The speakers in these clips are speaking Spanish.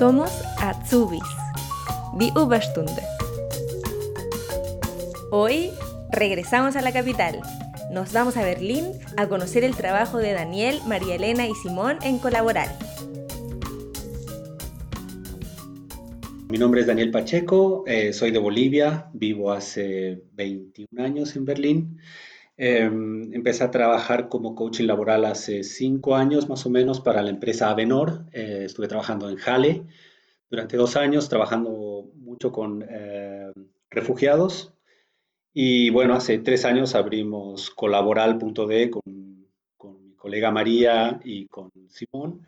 Somos Azubis, die Überstunde. Hoy regresamos a la capital. Nos vamos a Berlín a conocer el trabajo de Daniel, María Elena y Simón en Colaborar. Mi nombre es Daniel Pacheco, eh, soy de Bolivia, vivo hace 21 años en Berlín. Em, empecé a trabajar como coaching laboral hace cinco años más o menos para la empresa Avenor. Eh, estuve trabajando en Jale durante dos años, trabajando mucho con eh, refugiados. Y bueno, hace tres años abrimos colaboral.de con, con, mi colega María y con Simón.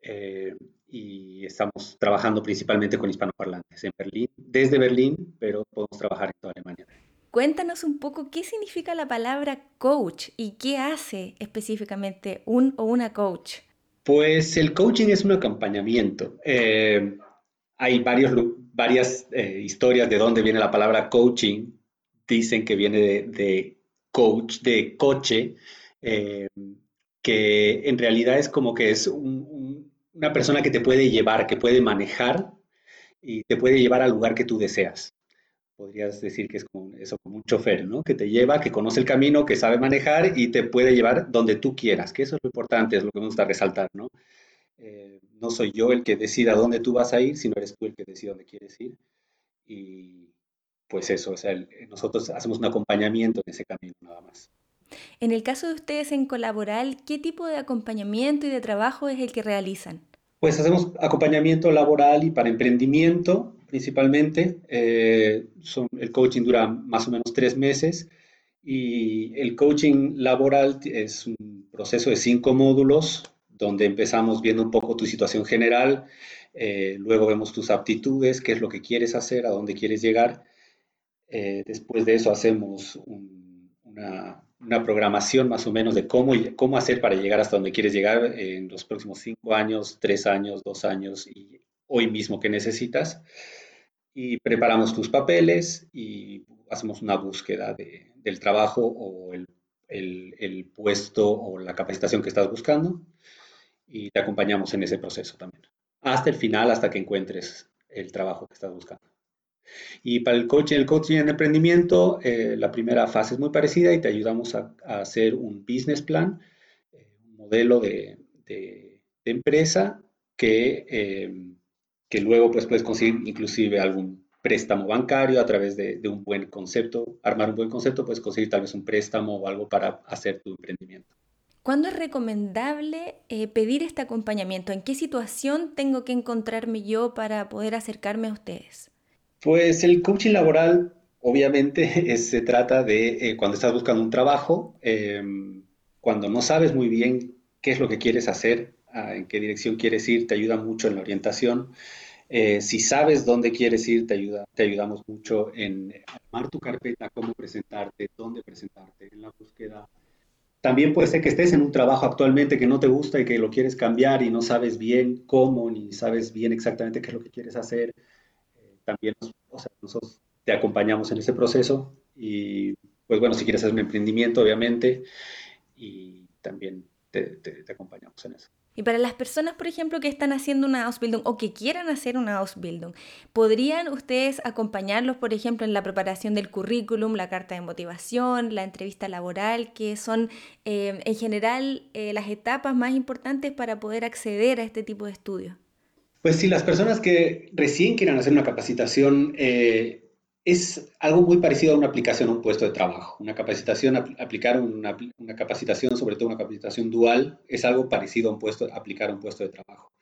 Eh, y estamos trabajando principalmente con hispanoparlantes en Berlín, desde Berlín, pero podemos trabajar en toda Alemania. Cuéntanos un poco qué significa la palabra coach y qué hace específicamente un o una coach. Pues el coaching es un acompañamiento. Eh, hay varios, varias eh, historias de dónde viene la palabra coaching. Dicen que viene de, coach, de coche, eh, que en realidad es como que es una persona que te puede llevar, que puede manejar y te puede llevar al lugar que tú deseas podrías decir que es como eso, como un chofer, ¿no? Que te lleva, que conoce el camino, que sabe manejar y te puede llevar donde tú quieras, que eso es lo importante, es lo que me gusta resaltar, ¿no? Eh, no soy yo el que decida dónde tú vas a ir, sino eres tú el que decide dónde quieres ir. Y pues eso, o sea, nosotros hacemos un acompañamiento en ese camino nada más. En el caso de ustedes en Colaboral, ¿qué tipo de acompañamiento y de trabajo es el que realizan? Pues hacemos acompañamiento laboral y para emprendimiento principalmente. Eh, el coaching dura más o menos tres meses y el coaching laboral es un proceso de cinco módulos donde empezamos viendo un poco tu situación general, eh, luego vemos tus aptitudes, qué es lo que quieres hacer, a dónde quieres llegar. Eh, después de eso hacemos una una programación más o menos de cómo, cómo hacer para llegar hasta donde quieres llegar en los próximos cinco años, tres años, dos años y hoy mismo que necesitas. Y preparamos tus papeles y hacemos una búsqueda del trabajo o el, el, puesto o la capacitación que estás buscando y te acompañamos en ese proceso también. Hasta el final, hasta que encuentres el trabajo que estás buscando. Y para el coaching, el coaching en emprendimiento, eh, la primera fase es muy parecida y te ayudamos a, hacer un business plan, eh, un modelo de, de, empresa que, eh, que luego pues, puedes conseguir inclusive algún préstamo bancario a través de, de, un buen concepto, armar un buen concepto, puedes conseguir tal vez un préstamo o algo para hacer tu emprendimiento. ¿Cuándo es recomendable pedir este acompañamiento? ¿En qué situación tengo que encontrarme yo para poder acercarme a ustedes? Pues el coaching laboral, obviamente, se trata de eh, cuando estás buscando un trabajo, em, cuando no sabes muy bien qué es lo que quieres hacer, ah, en qué dirección quieres ir, te ayuda mucho en la orientación. Eh, si sabes dónde quieres ir, te, ayuda, te ayudamos mucho en armar tu carpeta, cómo presentarte, dónde presentarte, en la búsqueda. También puede ser que estés en un trabajo actualmente que no te gusta y que lo quieres cambiar y no sabes bien cómo, ni sabes bien exactamente qué es lo que quieres hacer también nosotros te acompañamos en ese proceso y pues bueno, si quieres hacer un emprendimiento, obviamente, y también te, acompañamos en eso. Y para las personas, por ejemplo, que están haciendo una Ausbildung o que quieran hacer una Ausbildung, ¿podrían ustedes acompañarlos, por ejemplo, en la preparación del currículum, la carta de motivación, la entrevista laboral, que son eh, en general eh, las etapas más importantes para poder acceder a este tipo de estudios? Pues sí, las personas que recién quieran hacer una capacitación eh, es algo muy parecido a una aplicación a un puesto de trabajo. Una capacitación, aplicar una, capacitación, sobre todo una capacitación dual, es algo parecido a un puesto, aplicar a un puesto de trabajo.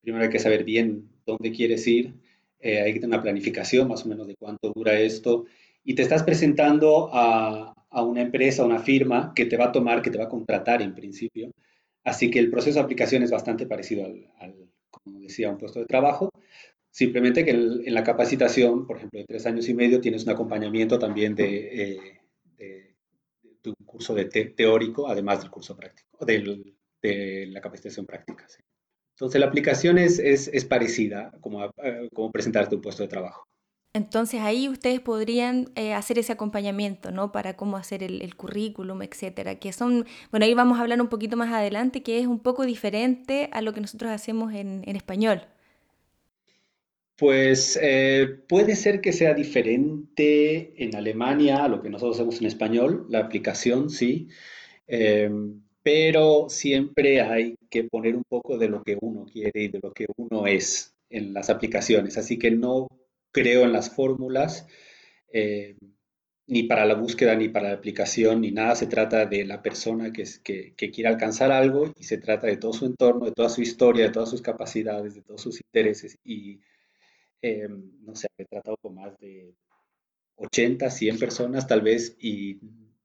Primero hay que saber bien dónde quieres ir, eh, hay que tener una planificación más o menos de cuánto dura esto, y te estás presentando a, una empresa, a una firma que te va a tomar, que te va a contratar en principio. Así que el proceso de aplicación es bastante parecido al como decía, un puesto de trabajo. Simplemente que en la capacitación, por ejemplo, de tres años y medio, tienes un acompañamiento también de, eh, un curso de teórico, además del curso práctico, de la capacitación práctica. Entonces, la aplicación es, es, es parecida como, como presentarte un puesto de trabajo. Entonces ahí ustedes podrían eh, hacer ese acompañamiento, ¿no? Para cómo hacer el, currículum, etcétera. Que son, bueno, ahí vamos a hablar un poquito más adelante, que es un poco diferente a lo que nosotros hacemos en, español. Pues eh, puede ser que sea diferente en Alemania a lo que nosotros hacemos en español, la aplicación, sí, eh, pero siempre hay que poner un poco de lo que uno quiere y de lo que uno es en las aplicaciones, así que no creo en las fórmulas. Eh, ni para la búsqueda, ni para la aplicación, ni nada. Se trata de la persona que, que, que, quiere alcanzar algo y se trata de todo su entorno, de toda su historia, de todas sus capacidades, de todos sus intereses. Y eh, no sé, he tratado con más de 80, 100 personas tal vez y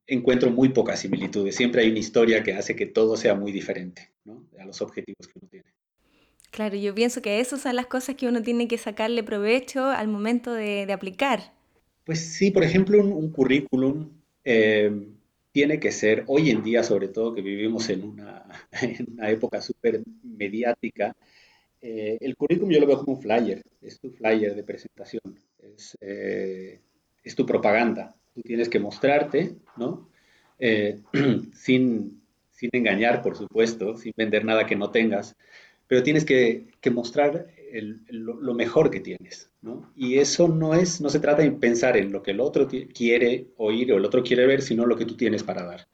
encuentro muy pocas similitudes. Siempre hay una historia que hace que todo sea muy diferente ¿no? a los objetivos que uno tiene. Claro, yo pienso que esas son las cosas que uno tiene que sacarle provecho al momento de, de aplicar. Pues sí, por ejemplo, un, currículum eh, tiene que ser, hoy en día sobre todo que vivimos en una, época súper mediática, eh, el currículum yo lo veo como un flyer, es tu flyer de presentación, eh, es, tu propaganda. Tú tienes que mostrarte, ¿no? sin, sin engañar, por supuesto, sin vender nada que no tengas, pero tienes que, que mostrar lo, mejor que tienes, ¿no? Y eso no es, no se trata de pensar en lo que el otro quiere oír o el otro quiere ver, sino lo que tú tienes para dar.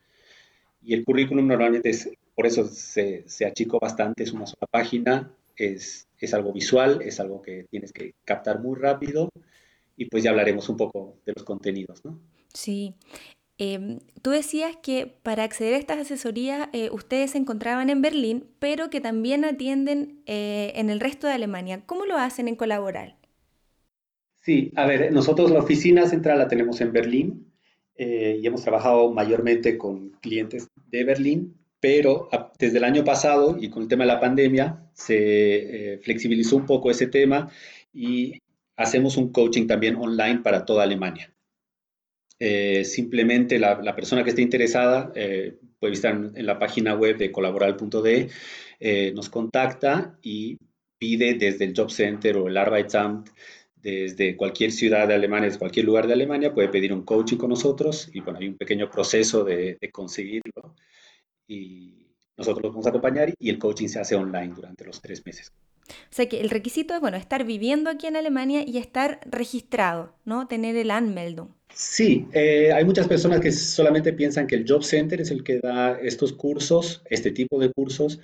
Y el currículum normalmente es, por eso se, se achicó bastante, es una sola página, es, es algo visual, es algo que tienes que captar muy rápido y pues ya hablaremos un poco de los contenidos, ¿no? Sí, Em, tú decías que para acceder a estas asesorías eh, ustedes se encontraban en Berlín, pero que también atienden eh, en el resto de Alemania. ¿Cómo lo hacen en Colaboral? Sí, a ver, nosotros la oficina central la tenemos en Berlín eh, y hemos trabajado mayormente con clientes de Berlín, pero desde el año pasado y con el tema de la pandemia se flexibilizó un poco ese tema y hacemos un coaching también online para toda Alemania. Eh, simplemente la, persona que esté interesada eh, puede visitar en, la página web de colaboral.de, eh, nos contacta y pide desde el Job Center o el Arbeitsamt, desde cualquier ciudad de Alemania, desde cualquier lugar de Alemania, puede pedir un coaching con nosotros y bueno, hay un pequeño proceso de, de conseguirlo y nosotros lo vamos a acompañar y el coaching se hace online durante los tres meses. O sea que el requisito es, bueno, estar viviendo aquí en Alemania y estar registrado, ¿no? Tener el Anmeldung. Sí, eh, hay muchas personas que solamente piensan que el Job Center es el que da estos cursos, este tipo de cursos,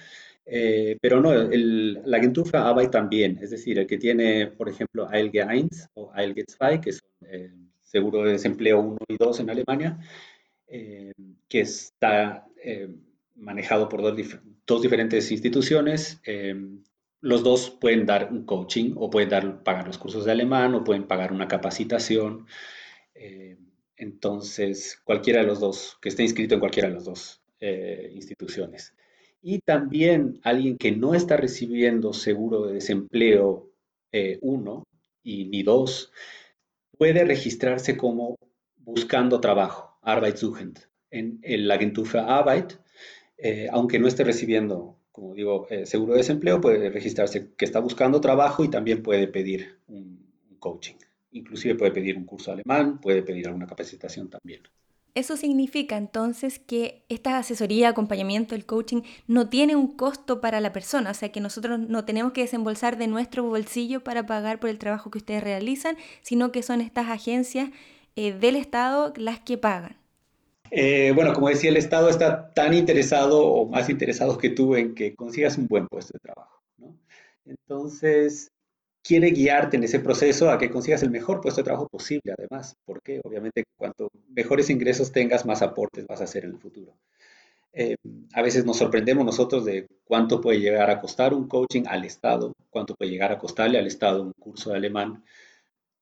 eh, pero no, el, la Agentur für Arbeit también, es decir, el que tiene, por ejemplo, ALG 1 o ALG 2, que son eh, seguro de desempleo 1 y 2 en Alemania, que está manejado por dos, dos, diferentes instituciones. los dos pueden dar un coaching o pueden dar, pagar los cursos de alemán o pueden pagar una capacitación. Eh, entonces, cualquiera de los dos, que esté inscrito en cualquiera de las dos eh, instituciones. Y también alguien que no está recibiendo seguro de desempleo 1 eh, y ni 2, puede registrarse como buscando trabajo, Arbeitssuchend, en la Agentur für Arbeit, aunque no esté recibiendo, como digo, seguro de desempleo, puede registrarse que está buscando trabajo y también puede pedir un coaching. Inclusive puede pedir un curso alemán, puede pedir alguna capacitación también. Eso significa entonces que esta asesoría, acompañamiento, el coaching no tiene un costo para la persona, o sea que nosotros no tenemos que desembolsar de nuestro bolsillo para pagar por el trabajo que ustedes realizan, sino que son estas agencias eh, del Estado las que pagan. Eh, bueno, como decía, el Estado está tan interesado o más interesado que tú en que consigas un buen puesto de trabajo. ¿no? Entonces, quiere guiarte en ese proceso a que consigas el mejor puesto de trabajo posible, además, porque obviamente cuanto mejores ingresos tengas, más aportes vas a hacer en el futuro. Eh, a veces nos sorprendemos nosotros de cuánto puede llegar a costar un coaching al Estado, cuánto puede llegar a costarle al Estado un curso de alemán,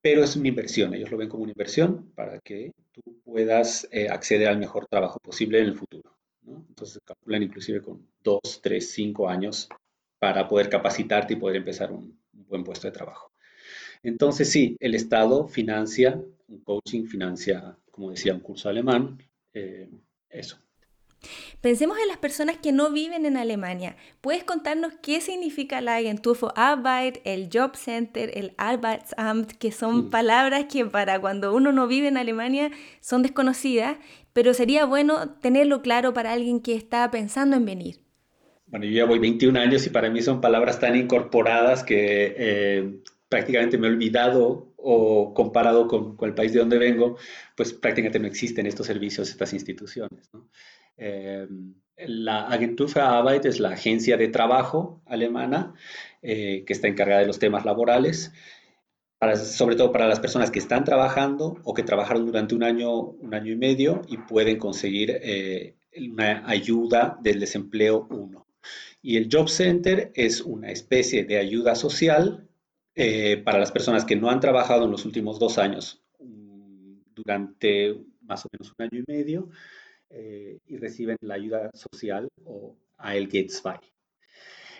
pero es una inversión, ellos lo ven como una inversión para que tú puedas eh, acceder al mejor trabajo posible en el futuro. Entonces calculan inclusive con dos, tres, cinco años para poder capacitarte y poder empezar un, buen puesto de trabajo. Entonces, sí, el Estado financia un coaching, financia, como decía, un curso alemán, eh, eso. Pensemos en las personas que no viven en Alemania. ¿Puedes contarnos qué significa la Agentur Arbeit, el Job Center, el Arbeitsamt, que son mm. palabras que para cuando uno no vive en Alemania son desconocidas, pero sería bueno tenerlo claro para alguien que está pensando en venir? bueno, yo ya voy 21 años y para mí son palabras tan incorporadas que eh, prácticamente me he olvidado o comparado con, el país de donde vengo, pues prácticamente no existen estos servicios, estas instituciones. Em, la Agentur Arbeit es la agencia de trabajo alemana eh, que está encargada de los temas laborales, sobre todo para las personas que están trabajando o que trabajaron durante un año, un año y medio y pueden conseguir eh, una ayuda del desempleo 1. Y el Job Center es una especie de ayuda social eh, para las personas que no han trabajado en los últimos dos años, durante más o menos un año y medio, eh, y reciben la ayuda social o AL Gates 2.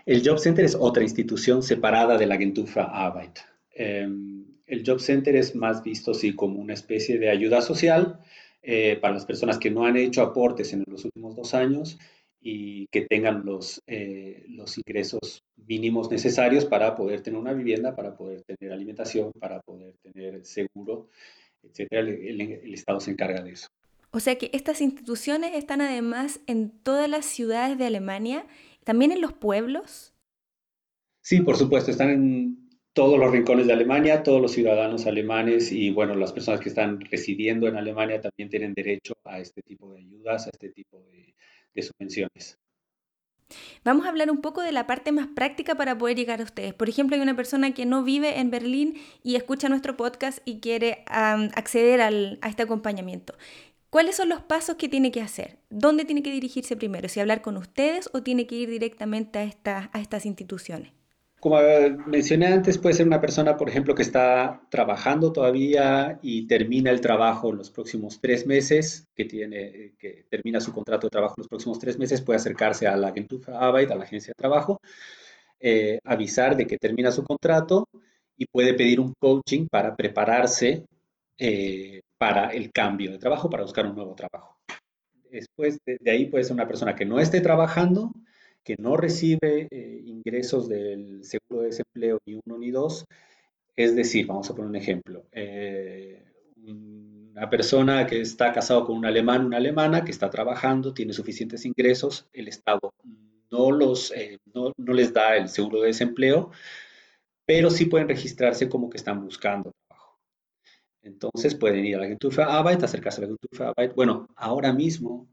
El Job Center es otra institución separada de la Agentur für Arbeit. Em, el Job Center es más visto sí, como una especie de ayuda social eh, para las personas que no han hecho aportes en los últimos dos años y que tengan los, eh, los ingresos mínimos necesarios para poder tener una vivienda, para poder tener alimentación, para poder tener seguro, etcétera. El, el, Estado se encarga de eso. O sea que estas instituciones están además en todas las ciudades de Alemania, también en los pueblos. Sí, por supuesto, están en todos los rincones de Alemania, todos los ciudadanos alemanes y bueno, las personas que están residiendo en Alemania también tienen derecho a este tipo de ayudas, a este tipo de, de subvenciones. Vamos a hablar un poco de la parte más práctica para poder llegar a ustedes. Por ejemplo, hay una persona que no vive en Berlín y escucha nuestro podcast y quiere acceder a este acompañamiento. ¿Cuáles son los pasos que tiene que hacer? ¿Dónde tiene que dirigirse primero? ¿Si hablar con ustedes o tiene que ir directamente a, estas instituciones? Como mencioné antes, puede ser una persona, por ejemplo, que está trabajando todavía y termina el trabajo en los próximos tres meses, que, tiene, que termina su contrato de trabajo en los próximos tres meses, puede acercarse a la Arbeit, a la agencia de trabajo, eh, avisar de que termina su contrato y puede pedir un coaching para prepararse eh, para el cambio de trabajo, para buscar un nuevo trabajo. Después de ahí puede ser una persona que no esté trabajando, que no recibe eh, ingresos del seguro de desempleo ni uno ni dos, es decir, vamos a poner un ejemplo, eh, una persona que está casado con un alemán, una alemana que está trabajando, tiene suficientes ingresos, el Estado no, los, eh, no, les da el seguro de desempleo, pero sí pueden registrarse como que están buscando. Entonces pueden ir a la Agentur für Arbeit, acercarse a la Agentur für Arbeit. Bueno, ahora mismo,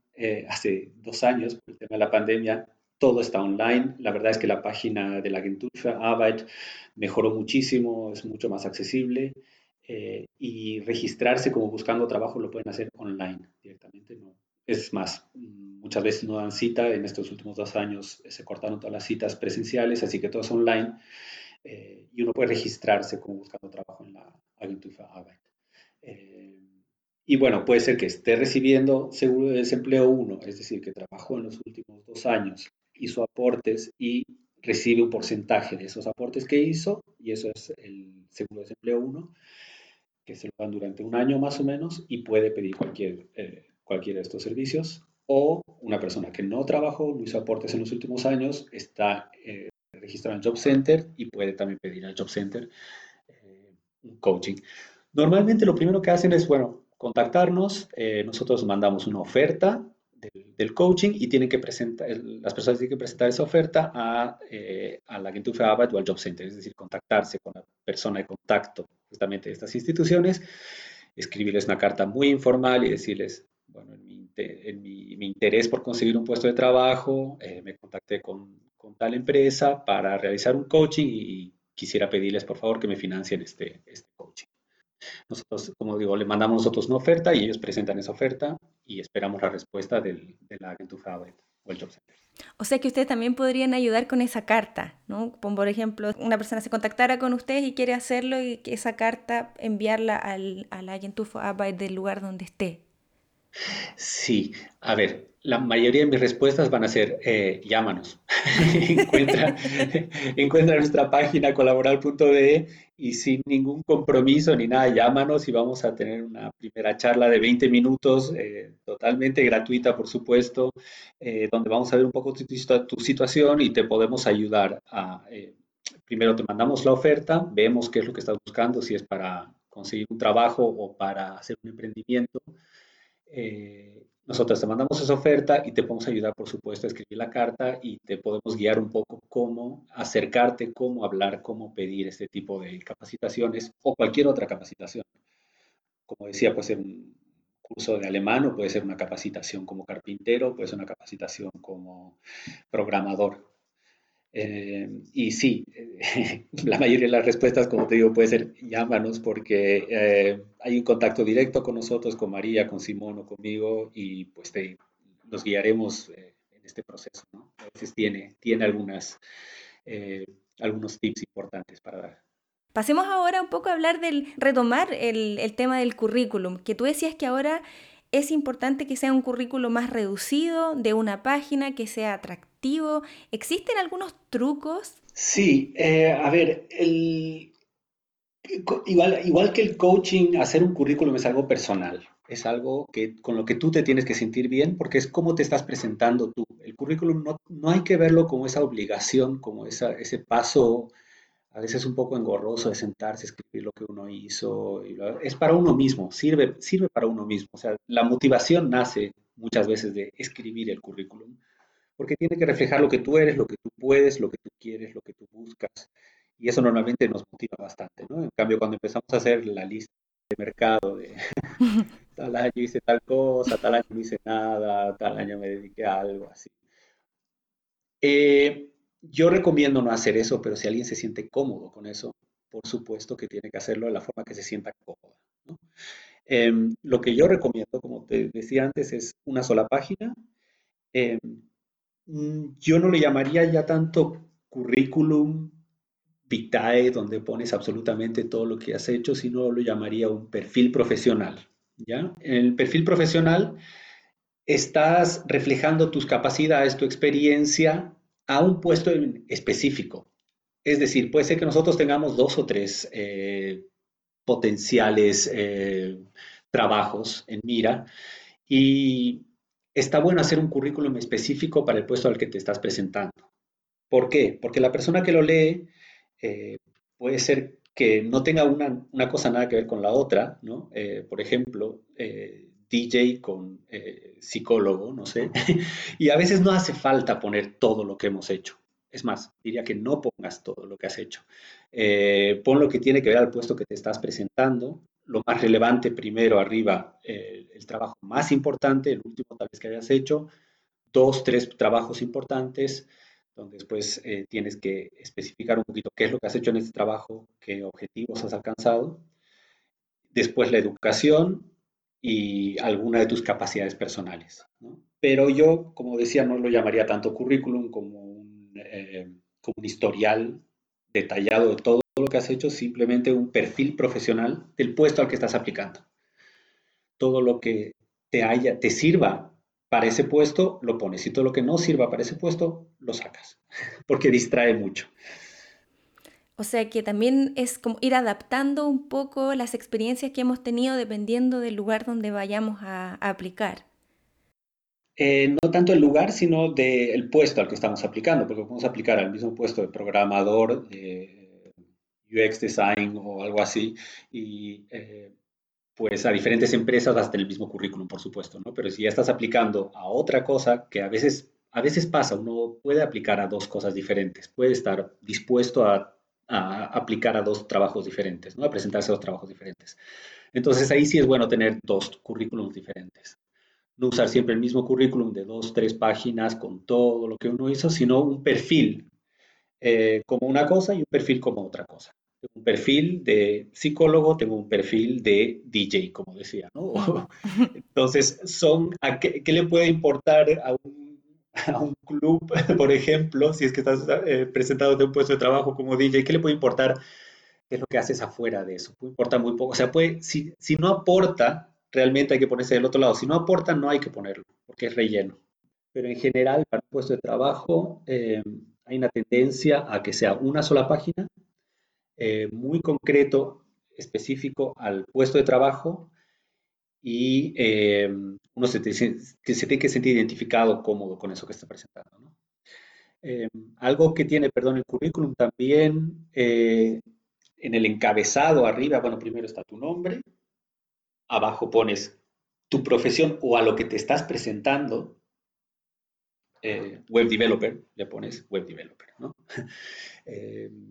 hace dos años, por el tema de la pandemia, todo está online. La verdad es que la página de la Agentur Arbeit mejoró muchísimo, es mucho más accesible eh, y registrarse como buscando trabajo lo pueden hacer online directamente. Es más, muchas veces no dan cita. En estos últimos dos años se cortaron todas las citas presenciales, así que todo es online eh, y uno puede registrarse como buscando trabajo en la Agentur Arbeit. Eh, y bueno, puede ser que esté recibiendo seguro de desempleo 1, es decir, que trabajó en los últimos dos años hizo aportes y recibe un porcentaje de esos aportes que hizo, y eso es el seguro de desempleo 1, que se lo dan durante un año más o menos y puede pedir cualquier, eh, cualquiera de estos servicios. O una persona que no trabajó, no hizo aportes en los últimos años, está eh, registrado en Job Center y puede también pedir al Job Center eh, un coaching. Normalmente lo primero que hacen es, bueno, contactarnos, nosotros mandamos una oferta del, coaching y tienen que presentar, las personas tienen que presentar esa oferta a, eh, a la Agentur o al Job Center, es decir, contactarse con la persona de contacto justamente de estas instituciones, escribirles una carta muy informal y decirles, bueno, en mi, en mi, interés por conseguir un puesto de trabajo, eh, me contacté con, con, tal empresa para realizar un coaching y quisiera pedirles por favor que me financien este, este. Nosotros, como digo, le mandamos nosotros una oferta y ellos presentan esa oferta y esperamos la respuesta del, de la agencia o el Job Center. O sea que ustedes también podrían ayudar con esa carta, ¿no? Por ejemplo, una persona se contactara con ustedes y quiere hacerlo y esa carta enviarla al, a la agencia del lugar donde esté. Sí, a ver, la mayoría de mis respuestas van a ser eh, llámanos. encuentra, encuentra nuestra página colaboral.de y sin ningún compromiso ni nada, llámanos y vamos a tener una primera charla de 20 minutos, eh, totalmente gratuita, por supuesto, eh, donde vamos a ver un poco tu, tu, situación y te podemos ayudar a... primero te mandamos la oferta, vemos qué es lo que estás buscando, si es para conseguir un trabajo o para hacer un emprendimiento. Nosotros te mandamos esa oferta y te podemos ayudar, por supuesto, a escribir la carta y te podemos guiar un poco cómo acercarte, cómo hablar, cómo pedir este tipo de capacitaciones o cualquier otra capacitación. Como decía, puede ser un curso de alemán o puede ser una capacitación como carpintero, puede ser una capacitación como programador. Eh, y sí, la mayoría de las respuestas, como te digo, puede ser llámanos porque eh, hay un contacto directo con nosotros, con María, con Simón o conmigo y pues te, nos guiaremos eh, en este proceso. ¿no? A veces tiene, tiene algunas, algunos tips importantes para dar. Pasemos ahora un poco a hablar del, retomar el, el tema del currículum, que tú decías que ahora es importante que sea un currículo más reducido, de una página, que sea atractivo. ¿Existen algunos trucos? Sí, eh, a ver, igual, igual que el coaching, hacer un currículum es algo personal. Es algo que, con lo que tú te tienes que sentir bien porque es cómo te estás presentando tú. El currículum no, no hay que verlo como esa obligación, como ese paso a veces un poco engorroso de sentarse, escribir lo que uno hizo. es para uno mismo, sirve, sirve para uno mismo. O sea, la motivación nace muchas veces de escribir el currículum, porque tiene que reflejar lo que tú eres, lo que tú puedes, lo que tú quieres, lo que tú buscas. Y eso normalmente nos motiva bastante, ¿no? En cambio, cuando empezamos a hacer la lista de mercado de tal año hice tal cosa, tal año no hice nada, tal año me dediqué a algo así. Eh, yo recomiendo no hacer eso, pero si alguien se siente cómodo con eso, por supuesto que tiene que hacerlo de la forma que se sienta cómoda. Em, lo que yo recomiendo, como te decía antes, es una sola página. Em, mm, yo no le llamaría ya tanto currículum vitae, donde pones absolutamente todo lo que has hecho, sino lo llamaría un perfil profesional. ¿ya? En el perfil profesional estás reflejando tus capacidades, tu experiencia a un puesto específico. Es decir, puede ser que nosotros tengamos dos o tres eh, potenciales eh, trabajos en mira y está bueno hacer un currículum específico para el puesto al que te estás presentando. ¿Por qué? Porque la persona que lo lee eh, puede ser que no tenga una, una, cosa nada que ver con la otra, ¿no? por ejemplo, DJ con eh, psicólogo, no sé, y a veces no hace falta poner todo lo que hemos hecho. Es más, diría que no pongas todo lo que has hecho. Eh, pon lo que tiene que ver al puesto que te estás presentando, lo más relevante primero arriba, eh, el trabajo más importante, el último tal vez que hayas hecho, dos, tres trabajos importantes, donde después tienes que especificar un poquito qué es lo que has hecho en este trabajo, qué objetivos has alcanzado. Después la educación, y alguna de tus capacidades personales. Pero yo, como decía, no lo llamaría tanto currículum como un, eh, como un historial detallado de todo lo que has hecho, simplemente un perfil profesional del puesto al que estás aplicando. Todo lo que te, haya, te sirva para ese puesto, lo pones. Y todo lo que no sirva para ese puesto, lo sacas, porque distrae mucho. O sea que también es como ir adaptando un poco las experiencias que hemos tenido dependiendo del lugar donde vayamos a, aplicar. Eh, no tanto el lugar, sino del puesto al que estamos aplicando, porque podemos aplicar al mismo puesto de programador, UX design o algo así, y eh, pues a diferentes empresas hasta el mismo currículum, por supuesto, ¿no? Pero si ya estás aplicando a otra cosa, que a veces, a veces pasa, uno puede aplicar a dos cosas diferentes, puede estar dispuesto a a aplicar a dos trabajos diferentes, ¿no? a presentarse a dos trabajos diferentes. Entonces ahí sí es bueno tener dos currículums diferentes. No usar siempre el mismo currículum de dos, tres páginas con todo lo que uno hizo, sino un perfil eh, como una cosa y un perfil como otra cosa. Tengo un perfil de psicólogo, tengo un perfil de DJ, como decía. Entonces, son, qué, qué, le puede importar a un a un club, por ejemplo, si es que estás eh, presentado de un puesto de trabajo como DJ, ¿qué le puede importar? ¿Qué es lo que haces afuera de eso? Puede importar muy poco. O sea, puede, si, si no aporta, realmente hay que ponerse del otro lado. Si no aporta, no hay que ponerlo, porque es relleno. Pero en general, para un puesto de trabajo, eh, hay una tendencia a que sea una sola página, eh, muy concreto, específico al puesto de trabajo y eh, uno se, tiene que sentir identificado, cómodo con eso que está presentando. Eh, algo que tiene, perdón, el currículum también, eh, en el encabezado arriba, bueno, primero está tu nombre, abajo pones tu profesión o a lo que te estás presentando, eh, web developer, le pones web developer,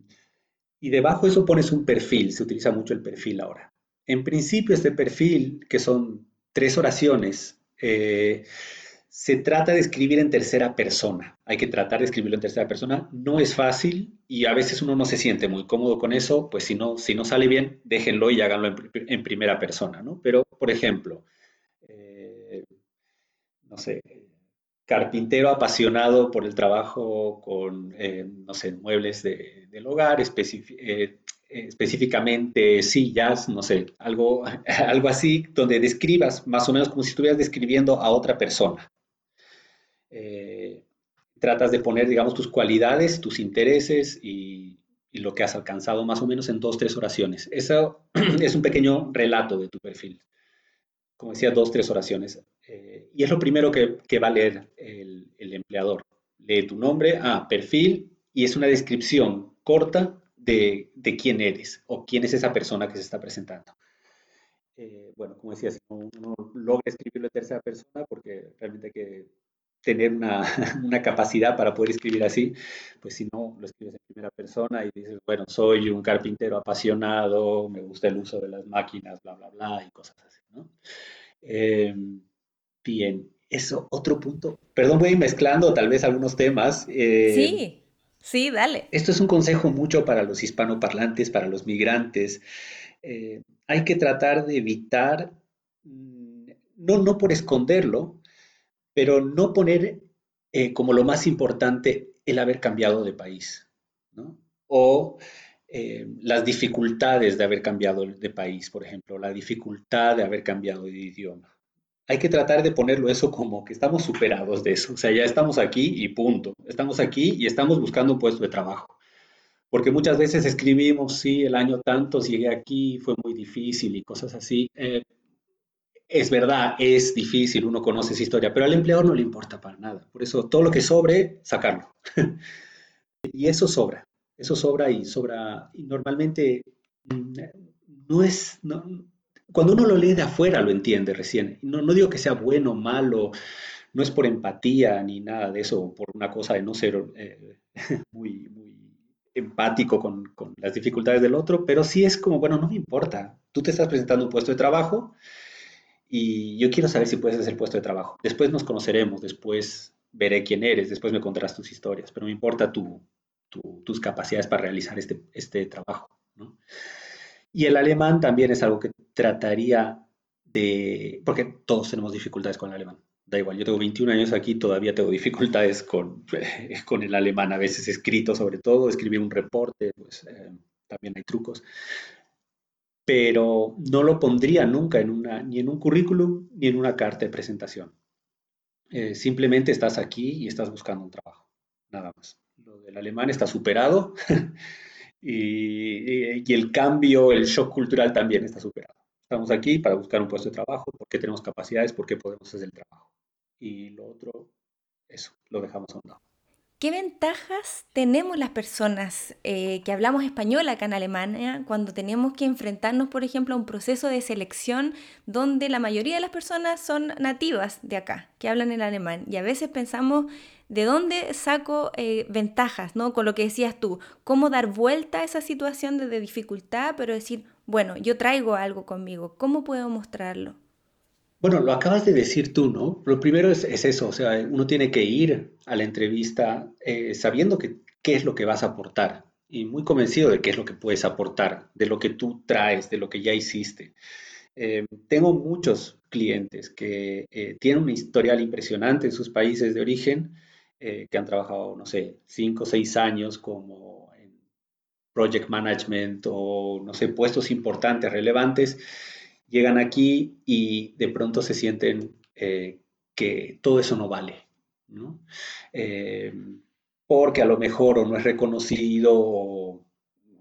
y debajo de eso pones un perfil, se utiliza mucho el perfil ahora. En principio este perfil, que son tres oraciones, eh, se trata de escribir en tercera persona. Hay que tratar de escribirlo en tercera persona. No es fácil y a veces uno no se siente muy cómodo con eso. Pues si no, si no sale bien, déjenlo y háganlo en, primera persona, ¿no? Pero, por ejemplo, eh, no sé, carpintero apasionado por el trabajo con, eh, no sé, muebles del hogar, eh, específicamente sillas, no sé, algo, algo así, donde describas más o menos como si estuvieras describiendo a otra persona. Eh, tratas de poner, digamos, tus cualidades, tus intereses y, lo que has alcanzado más o menos en dos, tres oraciones. Eso es un pequeño relato de tu perfil. Como decía, dos, tres oraciones. Eh, y es lo primero que, va a leer el, empleador. Lee tu nombre, ah, perfil, y es una descripción corta de, quién eres o quién es esa persona que se está presentando. Eh, bueno, como decía, si uno logra escribirlo en tercera persona, porque realmente hay que tener una, capacidad para poder escribir así, pues si no, lo escribes en primera persona y dices, bueno, soy un carpintero apasionado, me gusta el uso de las máquinas, bla, bla, bla, y cosas así, ¿no? Em, bien, eso, otro punto. Perdón, voy mezclando tal vez algunos temas. Em, sí, sí, dale. Esto es un consejo mucho para los hispanoparlantes, para los migrantes. Eh, hay que tratar de evitar, mm, no, no por esconderlo, pero no poner eh, como lo más importante el haber cambiado de país, ¿no? O eh, las dificultades de haber cambiado de país, por ejemplo, la dificultad de haber cambiado de idioma. Hay que tratar de ponerlo eso como que estamos superados de eso, o sea, ya estamos aquí y punto. Estamos aquí y estamos buscando un puesto de trabajo. Porque muchas veces escribimos, sí, el año tanto, llegué aquí, fue muy difícil y cosas así. Eh, es verdad, es difícil, uno conoce esa historia, pero al empleador no le importa para nada. Por eso todo lo que sobre, sacarlo. y eso sobra, eso sobra y sobra. Y normalmente mm, no es, cuando uno lo lee de afuera lo entiende recién. No, no digo que sea bueno malo, no es por empatía ni nada de eso, por una cosa de no ser eh, muy, muy empático con, con las dificultades del otro, pero sí es como, bueno, no me importa. Tú te estás presentando un puesto de trabajo y yo quiero saber si puedes hacer puesto de trabajo. Después nos conoceremos, después veré quién eres, después me contarás tus historias, pero me importa tu, tus capacidades para realizar este, este trabajo. Y el alemán también es algo que trataría de, porque todos tenemos dificultades con el alemán. Da igual, yo tengo 21 años aquí, todavía tengo dificultades con, con el alemán, a veces escrito sobre todo, escribir un reporte, pues eh, también hay trucos pero no lo pondría nunca ni en un currículum ni en una carta de presentación. Eh, simplemente estás aquí y estás buscando un trabajo, nada más. Lo del alemán está superado y, el cambio, el shock cultural también está superado. Estamos aquí para buscar un puesto de trabajo, porque tenemos capacidades, porque podemos hacer el trabajo. Y lo otro, eso, lo dejamos a un lado. ¿Qué ventajas tenemos las personas eh, que hablamos español acá en Alemania cuando tenemos que enfrentarnos, por ejemplo, a un proceso de selección donde la mayoría de las personas son nativas de acá, que hablan el alemán? Y a veces pensamos, ¿de dónde saco eh, ventajas? ¿no? Con lo que decías tú, ¿cómo dar vuelta a esa situación de dificultad, pero decir, bueno, yo traigo algo conmigo, ¿cómo puedo mostrarlo? Bueno, lo acabas de decir tú, ¿no? Lo primero es, eso, o sea, uno tiene que ir a la entrevista eh, sabiendo qué es lo que vas a aportar y muy convencido de qué es lo que puedes aportar, de lo que tú traes, de lo que ya hiciste. Eh, tengo muchos clientes que eh, tienen un historial impresionante en sus países de origen, que han trabajado, no sé, cinco o seis años como en project management o, no sé, puestos importantes, relevantes, llegan aquí y de pronto se sienten eh, que todo eso no vale, ¿no? Eh, porque a lo mejor no es reconocido o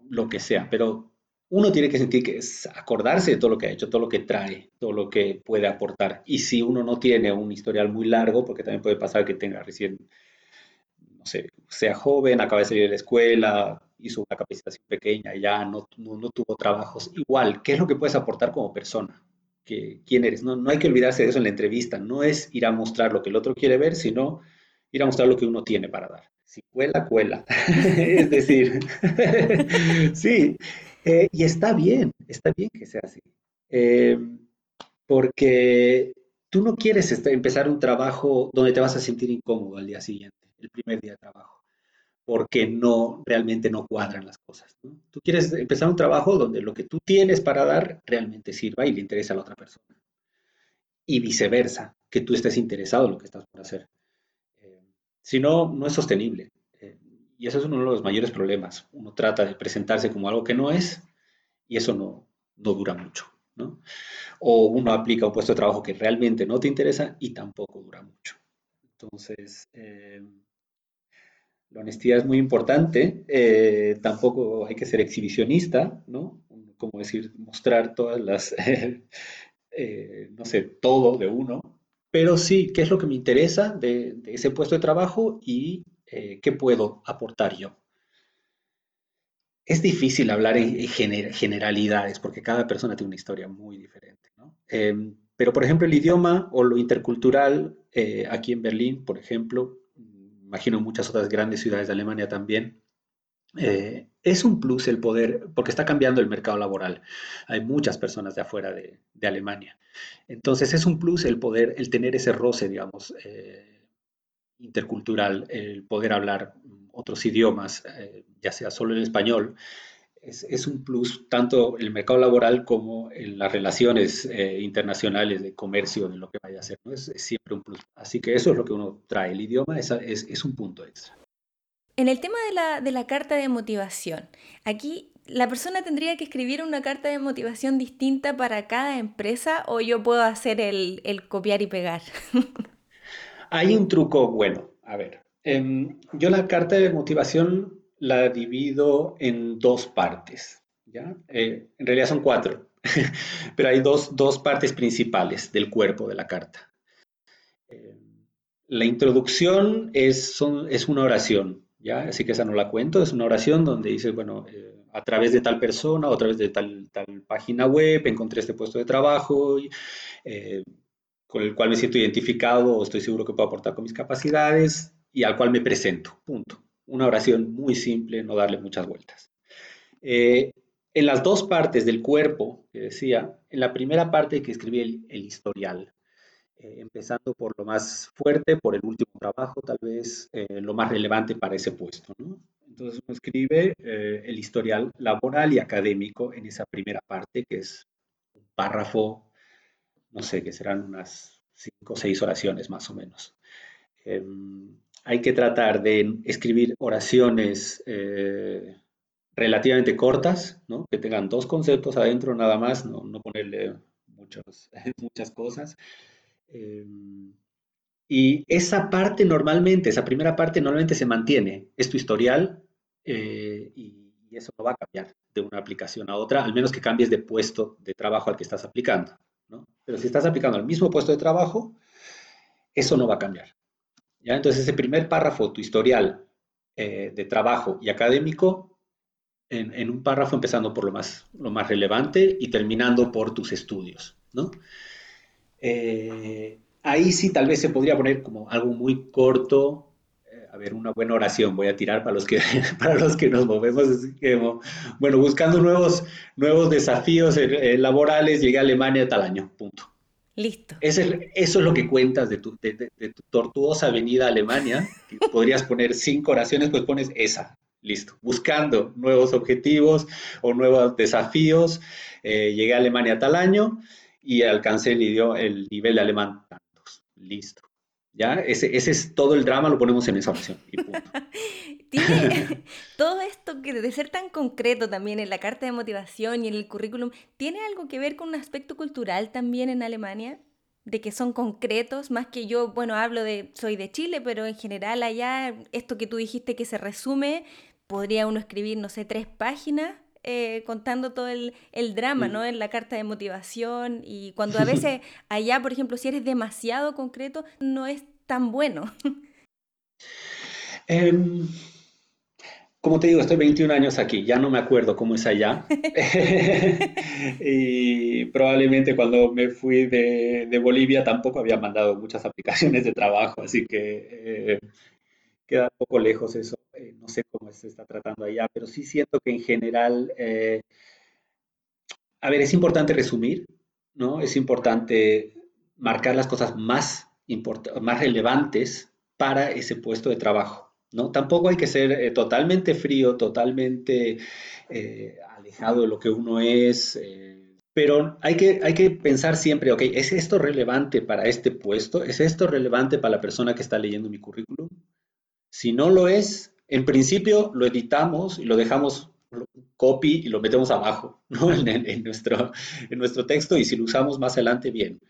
lo que sea, pero uno tiene que sentir que es acordarse de todo lo que ha hecho, todo lo que trae, todo lo que puede aportar. Y si uno no tiene un historial muy largo, porque también puede pasar que tenga recién, no sé, sea joven, acaba de salir de la escuela, hizo una capacitación pequeña, ya no, no, tuvo trabajos. Igual, ¿qué es lo que puedes aportar como persona? que, quién eres. No, no hay que olvidarse de eso en la entrevista. No es ir a mostrar lo que el otro quiere ver, sino ir a mostrar lo que uno tiene para dar. Si cuela, cuela. es decir, sí, eh, y está bien, está bien que sea así. Eh, porque tú no quieres empezar un trabajo donde te vas a sentir incómodo al día siguiente, el primer día de trabajo, porque no, realmente no cuadran las cosas. Tú quieres empezar un trabajo donde lo que tú tienes para dar realmente sirva y le interesa a la otra persona. Y viceversa, que tú estés interesado en lo que estás por hacer. Eh, si no, no es sostenible. Eh, y eso es uno de los mayores problemas. Uno trata de presentarse como algo que no es y eso no, no dura mucho. ¿no? O uno aplica un puesto de trabajo que realmente no te interesa y tampoco dura mucho. Entonces, eh, la honestidad es muy importante, eh, tampoco hay que ser exhibicionista, ¿no? Como decir, mostrar todas las, eh, no sé, todo de uno, pero sí, ¿qué es lo que me interesa de, ese puesto de trabajo y qué puedo aportar yo? es difícil hablar en generalidades porque cada persona tiene una historia muy diferente. ¿no? Em, pero, por ejemplo, el idioma o lo intercultural, eh, aquí en Berlín, por ejemplo, imagino muchas otras grandes ciudades de Alemania también, eh, es un plus el poder, porque está cambiando el mercado laboral. Hay muchas personas de afuera de, Alemania. Entonces es un plus el poder, el tener ese roce, digamos, eh, intercultural, el poder hablar otros idiomas, eh, ya sea solo el español, es, un plus tanto en el mercado laboral como en las relaciones eh, internacionales de comercio, en lo que vaya a ser. ¿no? Es, siempre un plus. Así que eso es lo que uno trae. El idioma es, es un punto extra. En el tema de la, de la, carta de motivación, aquí la persona tendría que escribir una carta de motivación distinta para cada empresa o yo puedo hacer el, el copiar y pegar. Hay un truco bueno. A ver, Em, yo la carta de motivación la divido en dos partes. ¿ya? Eh, en realidad son cuatro, pero hay dos, dos, partes principales del cuerpo de la carta. Em, la introducción es, es una oración, ¿ya? así que esa no la cuento, es una oración donde dice, bueno, eh, a través de tal persona o a través de tal, tal página web encontré este puesto de trabajo. Eh, con el cual me siento identificado o estoy seguro que puedo aportar con mis capacidades, y al cual me presento. Punto. Una oración muy simple, no darle muchas vueltas. Eh, en las dos partes del cuerpo, que decía, en la primera parte que escribir el, historial, eh, empezando por lo más fuerte, por el último trabajo, tal vez eh, lo más relevante para ese puesto. Entonces uno escribe el historial laboral y académico en esa primera parte, que es un párrafo, no sé, que serán unas cinco o seis oraciones más o menos. Hay que tratar de escribir oraciones eh, relativamente cortas, que tengan dos conceptos adentro nada más, no, ponerle muchas cosas. Em, y esa parte normalmente, esa primera parte normalmente se mantiene, es tu historial eh, y, eso no va a cambiar de una aplicación a otra, al menos que cambies de puesto de trabajo al que estás aplicando. ¿no? Pero si estás aplicando al mismo puesto de trabajo, eso no va a cambiar. Entonces, ese primer párrafo, tu historial eh, de trabajo y académico, en, un párrafo empezando por lo más, lo más relevante y terminando por tus estudios. Eh, ahí sí tal vez se podría poner como algo muy corto, eh, a ver, una buena oración voy a tirar para los que, para los que nos movemos, bueno, buscando nuevos, nuevos desafíos laborales, llegué a Alemania tal año, punto. Listo. eso es lo que cuentas de tu, tortuosa avenida Alemania. podrías poner cinco oraciones, pues pones esa. Listo. Buscando nuevos objetivos o nuevos desafíos. Eh, llegué a Alemania tal año y alcancé el, el nivel de alemán tantos. Listo. ¿Ya? Ese, ese, es todo el drama, lo ponemos en esa opción. ¿Tiene todo esto que de ser tan concreto también en la carta de motivación y en el currículum, ¿tiene algo que ver con un aspecto cultural también en Alemania? De que son concretos, más que yo, bueno, hablo de, soy de Chile, pero en general allá, esto que tú dijiste que se resume, podría uno escribir, no sé, tres páginas eh, contando todo el, el drama, ¿no? En la carta de motivación y cuando a veces allá, por ejemplo, si eres demasiado concreto, no es tan bueno. Em, como te digo, estoy 21 años aquí, ya no me acuerdo cómo es allá. y probablemente cuando me fui de, Bolivia tampoco había mandado muchas aplicaciones de trabajo, así que eh, queda un poco lejos eso. Eh, no sé cómo se está tratando allá, pero sí siento que en general, eh, a ver, es importante resumir, ¿no? Es importante marcar las cosas más, más relevantes para ese puesto de trabajo. ¿no? Tampoco hay que ser eh, totalmente frío, totalmente alejado de lo que uno es, pero hay que, hay que pensar siempre, ok, ¿es esto relevante para este puesto? ¿Es esto relevante para la persona que está leyendo mi currículum? Si no lo es, en principio lo editamos y lo dejamos copy y lo metemos abajo, ¿no? En, nuestro, en nuestro texto y si lo usamos más adelante, bien.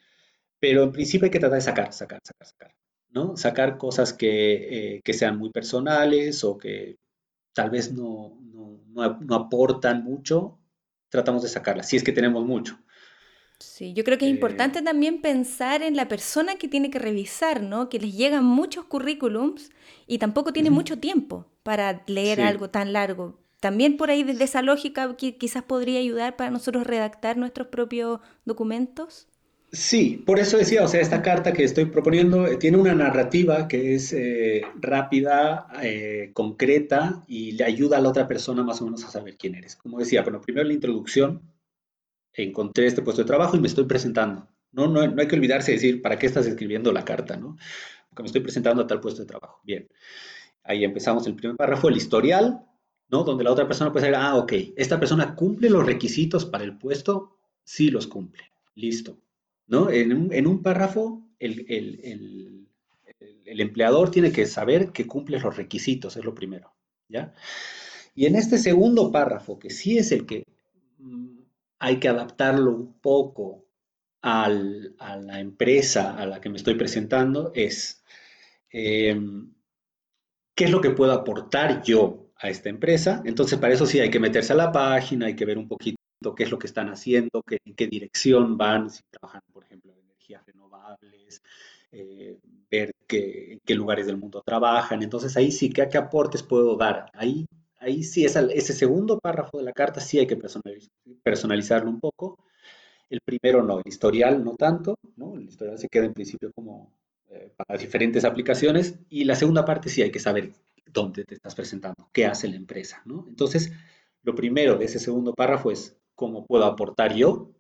Pero en principio hay que tratar de sacar, sacar, sacar, sacar. ¿no? Sacar cosas eh, que, sean muy personales o que tal vez no, aportan mucho, tratamos de sacarlas, si es que tenemos mucho. Sí, yo creo que es eh, importante también pensar en la persona que tiene que revisar, ¿no? Que les llegan muchos currículums y tampoco tiene mucho tiempo para leer algo tan largo. También por ahí desde esa lógica quizás podría ayudar para nosotros redactar nuestros propios documentos. Sí, por eso decía, o sea, esta carta que estoy proponiendo eh, tiene una narrativa que es eh, rápida, eh, concreta y le ayuda a la otra persona más o menos a saber quién eres. Como decía, bueno, primero la introducción, encontré este puesto de trabajo y me estoy presentando. No, no, no hay que olvidarse de decir, ¿para qué estás escribiendo la carta? ¿no? Porque me estoy presentando a tal puesto de trabajo. Bien, ahí empezamos el primer párrafo, el historial, ¿no? Donde la otra persona puede decir, ah, ok, esta persona cumple los requisitos para el puesto, sí los cumple. Listo ¿no? En un, párrafo, el, empleador tiene que saber que cumple los requisitos, es lo primero, ¿ya? Y en este segundo párrafo, que sí es el que hay que adaptarlo un poco a la empresa a la que me estoy presentando, es em, qué es lo que puedo aportar yo a esta empresa. Entonces, para eso sí hay que meterse a la página, hay que ver un poquito qué es lo que están haciendo, qué, en qué dirección van, si trabajan, por ejemplo, en energías renovables, eh, ver qué, en qué lugares del mundo trabajan. Entonces ahí sí, ¿qué, aportes puedo dar? Ahí, ahí sí, ese segundo párrafo de la carta sí hay que personalizarlo un poco. El primero no, el historial no tanto, ¿no? El historial se queda en principio como eh, para diferentes aplicaciones y la segunda parte sí hay que saber dónde te estás presentando, qué hace la empresa, ¿no? Entonces, lo primero de ese segundo párrafo es cómo puedo aportar yo.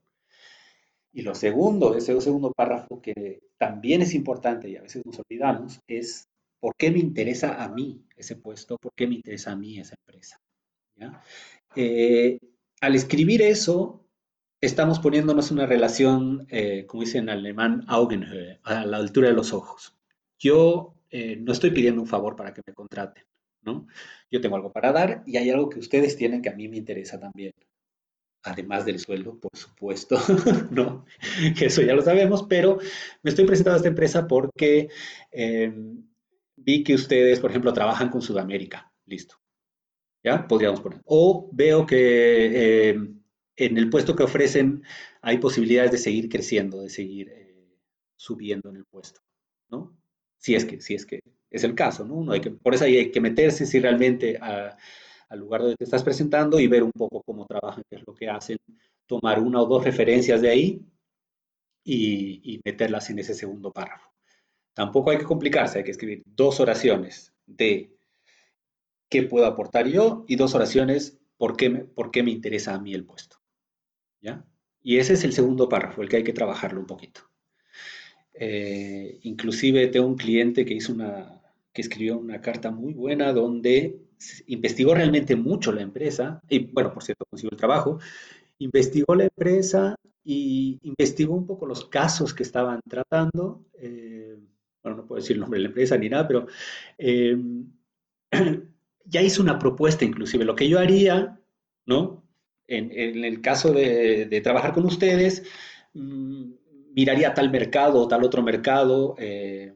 Y lo segundo, ese segundo párrafo que también es importante y a veces nos olvidamos, es por qué me interesa a mí ese puesto, por qué me interesa a mí esa empresa. Eh, al escribir eso, estamos poniéndonos una relación, eh, como dice en alemán, Augenhöhe, a la altura de los ojos. Yo eh, no estoy pidiendo un favor para que me contraten, ¿no? Yo tengo algo para dar y hay algo que ustedes tienen que a mí me interesa también además del sueldo, por supuesto, ¿no? Eso ya lo sabemos, pero me estoy presentando a esta empresa porque em, vi que ustedes, por ejemplo, trabajan con Sudamérica, listo. ¿Ya? Podríamos poner. O veo que em, en el puesto que ofrecen hay posibilidades de seguir creciendo, de seguir eh, subiendo en el puesto, ¿no? Si es que, si es que es el caso, ¿no? hay que, por eso hay que meterse si realmente al lugar donde te estás presentando y ver un poco cómo trabajan, qué es lo que hacen, tomar una o dos referencias de ahí y, meterlas en ese segundo párrafo. Tampoco hay que complicarse, hay que escribir dos oraciones de qué puedo aportar yo y dos oraciones por qué me, por qué me interesa a mí el puesto. ¿Ya? Y ese es el segundo párrafo, el que hay que trabajarlo un poquito. Eh, inclusive tengo un cliente que hizo una, que escribió una carta muy buena donde investigó realmente mucho la empresa, y bueno, por cierto, consiguió el trabajo, investigó la empresa y investigó un poco los casos que estaban tratando. Eh, bueno, no puedo decir el nombre de la empresa ni nada, pero eh, ya hizo una propuesta inclusive. Lo que yo haría, ¿no? En, el caso de, trabajar con ustedes, mm, miraría tal mercado o tal otro mercado. Eh,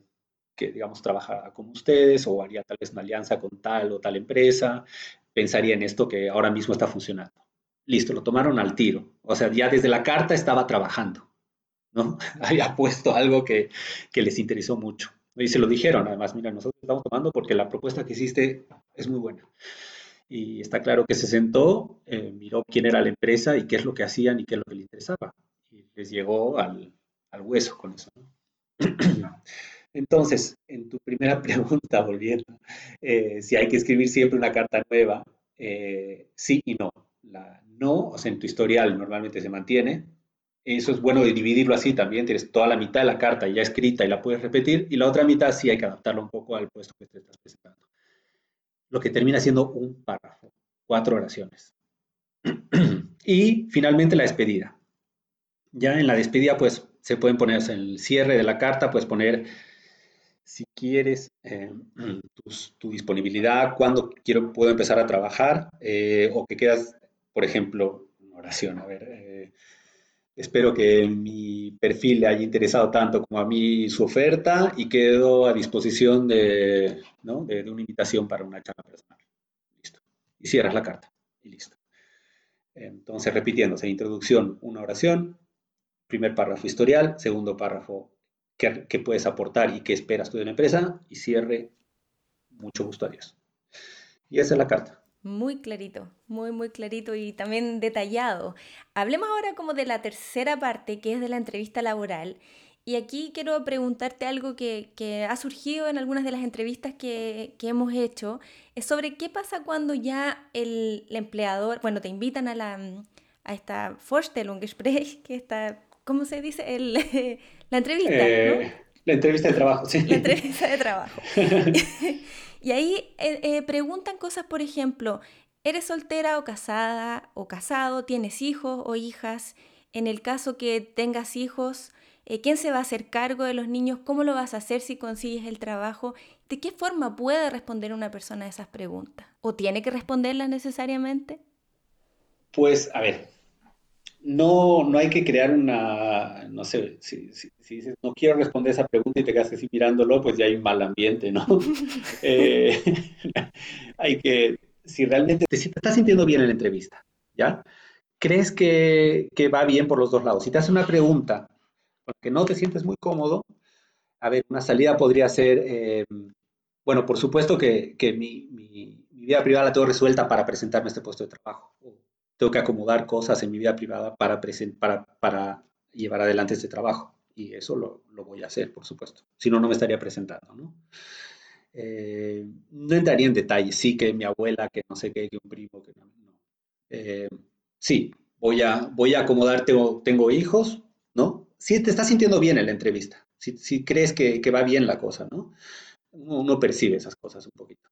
que, digamos, trabaja como ustedes o haría tal vez una alianza con tal o tal empresa, pensaría en esto que ahora mismo está funcionando. Listo, lo tomaron al tiro. O sea, ya desde la carta estaba trabajando, ¿no? Había puesto algo que, les interesó mucho. Y se lo dijeron, además, mira, nosotros estamos tomando porque la propuesta que hiciste es muy buena. Y está claro que se sentó, eh, miró quién era la empresa y qué es lo que hacían y qué es lo que le interesaba. Y les llegó al, hueso con eso. Entonces, en tu primera pregunta, volviendo, eh, si hay que escribir siempre una carta nueva, eh, sí y no. No, o sea, en tu historial normalmente se mantiene. Eso es bueno de dividirlo así también. Tienes toda la mitad de la carta ya escrita y la puedes repetir, y la otra mitad sí hay que adaptarla un poco al puesto que te estás presentando. Lo que termina siendo un párrafo, cuatro oraciones. y finalmente la despedida. Ya en la despedida, pues se pueden poner en el cierre de la carta, puedes poner si quieres eh, tu, disponibilidad, cuándo quiero, puedo empezar a trabajar, eh, o que quedas, por ejemplo, una oración, a ver, eh, espero que mi perfil le haya interesado tanto como a mí su oferta y quedo a disposición de, ¿no? de, una invitación para una charla personal. Listo. Y cierras la carta y listo. Entonces, repitiéndose, introducción, una oración, primer párrafo historial, segundo párrafo qué, puedes aportar y qué esperas tú de la empresa y cierre, mucho gusto, adiós. Y esa es la carta. Muy clarito, muy, muy clarito y también detallado. Hablemos ahora como de la tercera parte, que es de la entrevista laboral. Y aquí quiero preguntarte algo que, que ha surgido en algunas de las entrevistas que, que, hemos hecho, es sobre qué pasa cuando ya el, el empleador, bueno, te invitan a, la, a esta Vorstellungsgespräch, que está, ¿cómo se dice? El, La entrevista, ¿no? Eh, la entrevista de trabajo, sí. La entrevista de trabajo. y ahí eh, eh, preguntan cosas, por ejemplo, ¿eres soltera o casada o casado? ¿Tienes hijos o hijas? En el caso que tengas hijos, ¿quién se va a hacer cargo de los niños? ¿Cómo lo vas a hacer si consigues el trabajo? ¿De qué forma puede responder una persona a esas preguntas? ¿O tiene que responderlas necesariamente? Pues, a ver, no, no hay que crear una, no sé, si, dices, no quiero responder esa pregunta y te quedas así mirándolo, pues ya hay un mal ambiente, ¿no? Eh, hay que, si realmente te, estás sintiendo bien en la entrevista, ¿ya? ¿Crees que, va bien por los dos lados? Si te hace una pregunta porque no te sientes muy cómodo, a ver, una salida podría ser, eh, bueno, por supuesto que, mi, mi, vida privada la tengo resuelta para presentarme a este puesto de trabajo tengo que acomodar cosas en mi vida privada para, para, para llevar adelante este trabajo. Y eso lo, lo, voy a hacer, por supuesto. Si no, no me estaría presentando, ¿no? Eh, no entraría en detalles. Sí que mi abuela, que no sé qué, que un primo, que no. Eh, sí, voy a, voy a acomodar, tengo, tengo hijos, ¿no? Si te estás sintiendo bien en la entrevista, si, si crees que, que, va bien la cosa, ¿no? uno percibe esas cosas un poquito.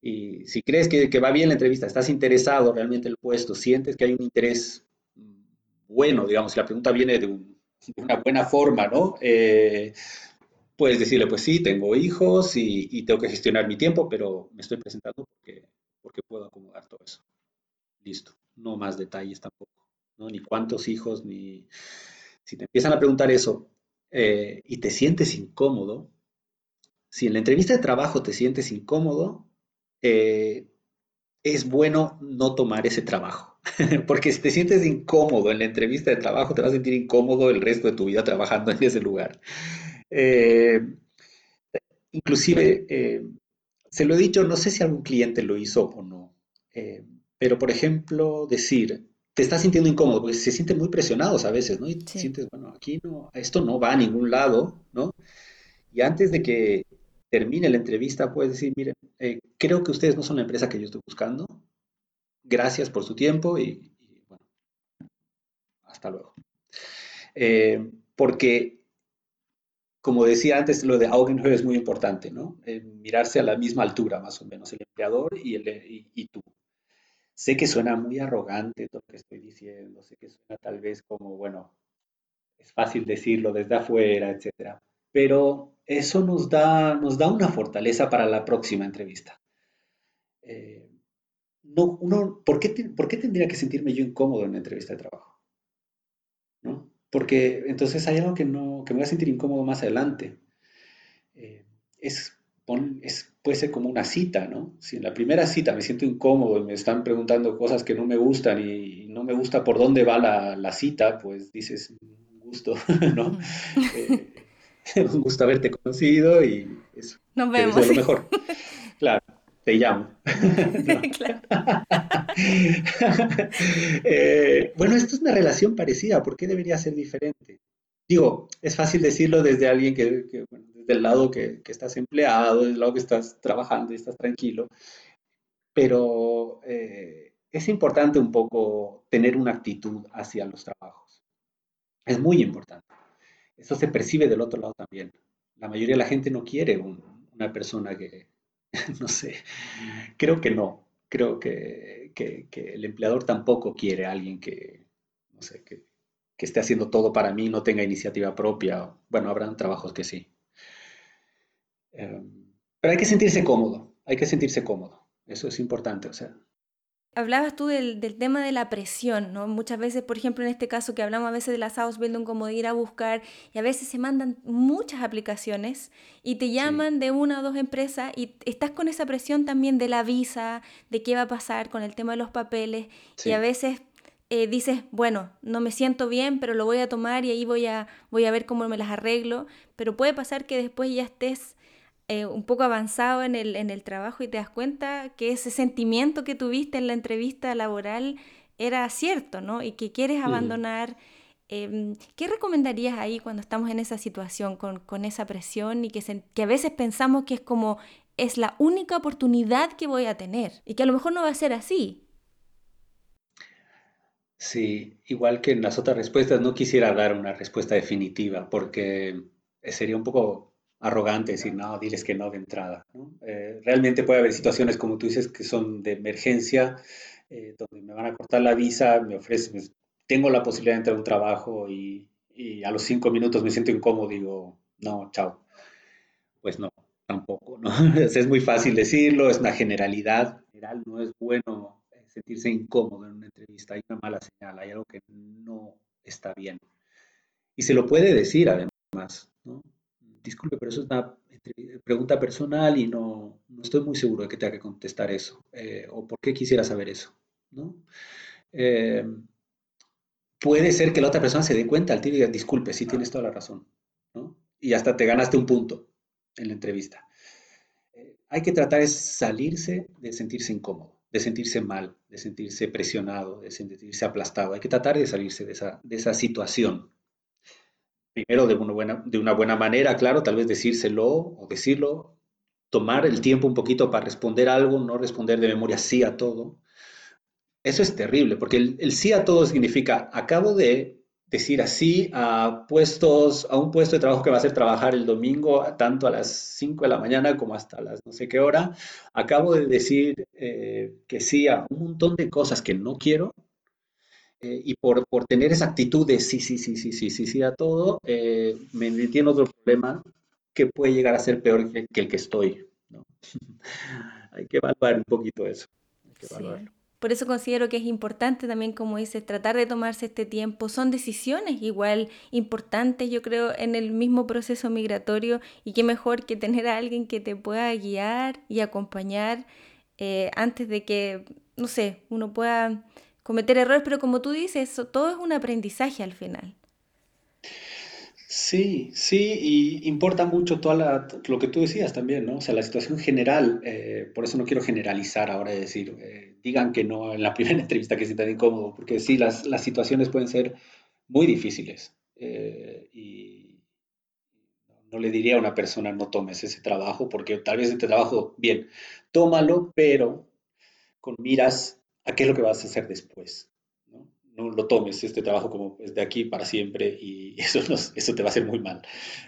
Y si crees que, va bien la entrevista, estás interesado realmente en el puesto, sientes que hay un interés bueno, digamos, si la pregunta viene de, una buena forma, ¿no? Eh, puedes decirle, pues sí, tengo hijos y, tengo que gestionar mi tiempo, pero me estoy presentando porque, porque puedo acomodar todo eso. Listo, no más detalles tampoco, ¿no? Ni cuántos hijos, ni... Si te empiezan a preguntar eso eh, y te sientes incómodo, si en la entrevista de trabajo te sientes incómodo, eh, es bueno no tomar ese trabajo. Porque si te sientes incómodo en la entrevista de trabajo, te vas a sentir incómodo el resto de tu vida trabajando en ese lugar. Eh, inclusive, eh, se lo he dicho, no sé si algún cliente lo hizo o no, pero por ejemplo, decir, te estás sintiendo incómodo, porque se sienten muy presionados a veces, ¿no? Y te sientes, bueno, aquí no, esto no va a ningún lado, ¿no? Y antes de que termine la entrevista, puedes decir, miren, eh, creo que ustedes no son la empresa que yo estoy buscando. Gracias por su tiempo y, bueno, hasta luego. Eh, porque, como decía antes, lo de Augenhöhe es muy importante, ¿no? Eh, mirarse a la misma altura, más o menos, el empleador y, el, y, tú. Sé que suena muy arrogante todo lo que estoy diciendo, sé que suena tal vez como, bueno, es fácil decirlo desde afuera, etcétera, pero eso nos da, nos da una fortaleza para la próxima entrevista. Eh, no, uno, ¿por, qué ¿por, qué tendría que sentirme yo incómodo en una entrevista de trabajo? ¿No? Porque entonces hay algo que, no, que me va a sentir incómodo más adelante. Eh, es, es, puede ser como una cita, ¿no? Si en la primera cita me siento incómodo y me están preguntando cosas que no me gustan y, no me gusta por dónde va la, la cita, pues dices, un gusto, ¿no? un gusto haberte conocido y eso. Nos vemos. lo mejor. Claro. te llamo. Eh, bueno, esto es una relación parecida, ¿por qué debería ser diferente? Digo, es fácil decirlo desde alguien que, bueno, desde el lado que, que, estás empleado, desde el lado que estás trabajando y estás tranquilo, pero eh, es importante un poco tener una actitud hacia los trabajos. Es muy importante. Eso se percibe del otro lado también. La mayoría de la gente no quiere una persona que, no sé, creo que no. Creo que, el empleador tampoco quiere a alguien que, no sé, que, esté haciendo todo para mí, no tenga iniciativa propia. Bueno, habrán trabajos que sí. Em, pero hay que sentirse cómodo, hay que sentirse cómodo. Eso es importante, o sea, hablabas tú del, tema de la presión, ¿no? Muchas veces, por ejemplo, en este caso que hablamos a veces de las Ausbildung, como de ir a buscar, y a veces se mandan muchas aplicaciones y te llaman de una o dos empresas y estás con esa presión también de la visa, de qué va a pasar con el tema de los papeles, y a veces eh, dices, bueno, no me siento bien, pero lo voy a tomar y ahí voy a, voy a ver cómo me las arreglo, pero puede pasar que después ya estés eh, un poco avanzado en el, en el trabajo y te das cuenta que ese sentimiento que tuviste en la entrevista laboral era cierto, ¿no? Y que quieres abandonar. Em, ¿Qué recomendarías ahí cuando estamos en esa situación, con, con esa presión y que, que a veces pensamos que es como, es la única oportunidad que voy a tener y que a lo mejor no va a ser así? Sí, igual que en las otras respuestas, no quisiera dar una respuesta definitiva porque sería un poco arrogante decir, no, diles que no de entrada. Eh, realmente puede haber situaciones, como tú dices, que son de emergencia, eh, donde me van a cortar la visa, me ofrecen, tengo la posibilidad de entrar a un trabajo y, a los cinco minutos me siento incómodo, digo, no, chao. Pues no, tampoco, ¿no? es muy fácil decirlo, es una generalidad. En general no es bueno eh, sentirse incómodo en una entrevista, hay una mala señal, hay algo que no está bien. Y se lo puede decir además, ¿no? Disculpe, pero eso es una pregunta personal y no, estoy muy seguro de que tenga que contestar eso. Eh, o por qué quisiera saber eso. ¿no? Eh, puede ser que la otra persona se dé cuenta al tiro y diga, disculpe, sí tienes toda la razón. ¿no? Y hasta te ganaste un punto en la entrevista. Eh, hay que tratar de salirse de sentirse incómodo, de sentirse mal, de sentirse presionado, de sentirse aplastado. Hay que tratar de salirse de esa, de esa situación primero de una, buena, de una buena manera, claro, tal vez decírselo o decirlo, tomar el tiempo un poquito para responder algo, no responder de memoria sí a todo. Eso es terrible, porque el, sí a todo significa, acabo de decir así a puestos, a un puesto de trabajo que va a ser trabajar el domingo, tanto a las 5 de la mañana como hasta las no sé qué hora. Acabo de decir eh, que sí a un montón de cosas que no quiero eh, y por, por, tener esa actitud de sí, sí, sí, sí, sí, sí, sí a todo, eh, me metí en otro problema que puede llegar a ser peor que, el que estoy. ¿no? hay que evaluar un poquito eso. Por eso considero que es importante también, como dices, tratar de tomarse este tiempo. Son decisiones igual importantes, yo creo, en el mismo proceso migratorio y qué mejor que tener a alguien que te pueda guiar y acompañar eh, antes de que, no sé, uno pueda cometer errores, pero como tú dices, todo es un aprendizaje al final. Sí, sí, y importa mucho toda lo que tú decías también, ¿no? O sea, la situación general, eh, por eso no quiero generalizar ahora y decir, eh, digan que no en la primera entrevista que se sientan incómodo, porque sí, las, las situaciones pueden ser muy difíciles. Eh, y no le diría a una persona, no tomes ese trabajo, porque tal vez este trabajo, bien, tómalo, pero con miras a qué es lo que vas a hacer después. No, no lo tomes este trabajo como es de aquí para siempre y eso, eso te va a hacer muy mal.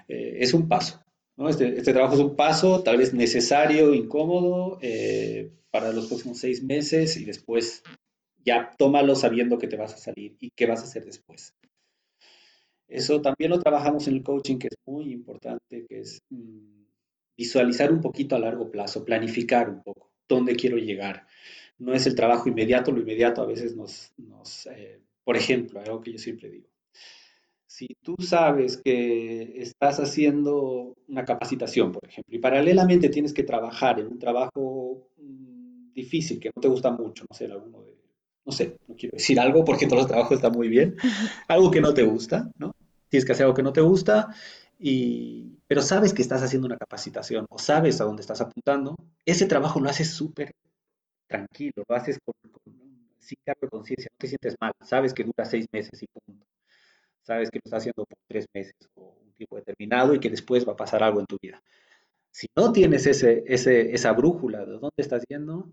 Eh, es un paso. ¿no? Este, este, trabajo es un paso tal vez necesario, incómodo eh, para los próximos seis meses y después ya tómalo sabiendo que te vas a salir y qué vas a hacer después. Eso también lo trabajamos en el coaching, que es muy importante, que es mm, visualizar un poquito a largo plazo, planificar un poco dónde quiero llegar no es el trabajo inmediato, lo inmediato a veces nos, eh, por ejemplo, algo que yo siempre digo, si tú sabes que estás haciendo una capacitación, por ejemplo, y paralelamente tienes que trabajar en un trabajo mm, difícil, que no te gusta mucho, no sé, alguno de, no sé, no quiero decir algo porque todos los trabajos están muy bien, algo que no te gusta, ¿no? Tienes que hacer algo que no te gusta y, pero sabes que estás haciendo una capacitación o sabes a dónde estás apuntando, ese trabajo lo haces súper tranquilo, lo haces con, sin cargo de conciencia, no te sientes mal, sabes que dura seis meses y punto. Sabes que lo estás haciendo por tres meses o un tiempo determinado y que después va a pasar algo en tu vida. Si no tienes ese, esa brújula de dónde estás yendo,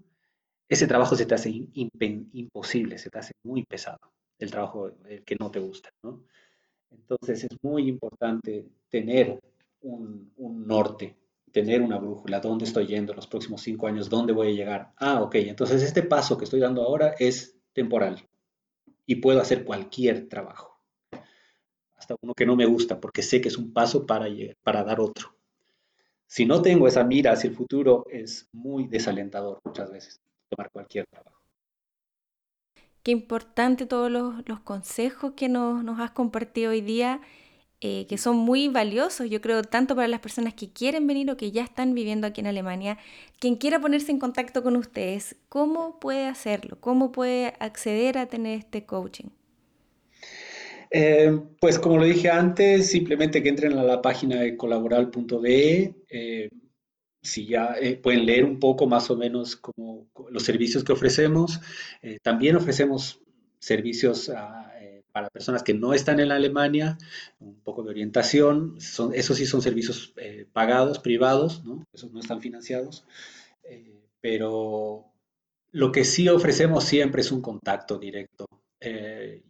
ese trabajo se te hace imposible, se te hace muy pesado, el trabajo que no te gusta, ¿no? Entonces es muy importante tener un, norte, tener una brújula, dónde estoy yendo los próximos cinco años, dónde voy a llegar. Ah, ok, entonces este paso que estoy dando ahora es temporal y puedo hacer cualquier trabajo, hasta uno que no me gusta, porque sé que es un paso para, para dar otro. Si no tengo esa mira hacia el futuro, es muy desalentador muchas veces tomar cualquier trabajo. Qué importante todos los, consejos que nos, has compartido hoy día, eh, que son muy valiosos, yo creo, tanto para las personas que quieren venir o que ya están viviendo aquí en Alemania. Quien quiera ponerse en contacto con ustedes, ¿cómo puede hacerlo? ¿Cómo puede acceder a tener este coaching? Eh, pues como lo dije antes, simplemente que entren a la página de colaboral.de. Eh, si ya eh, pueden leer un poco más o menos como los servicios que ofrecemos. También ofrecemos servicios eh, para personas que no están en Alemania, un poco de orientación. Son, esos sí son servicios pagados, privados, ¿no? esos no están financiados. pero lo que sí ofrecemos siempre es un contacto directo.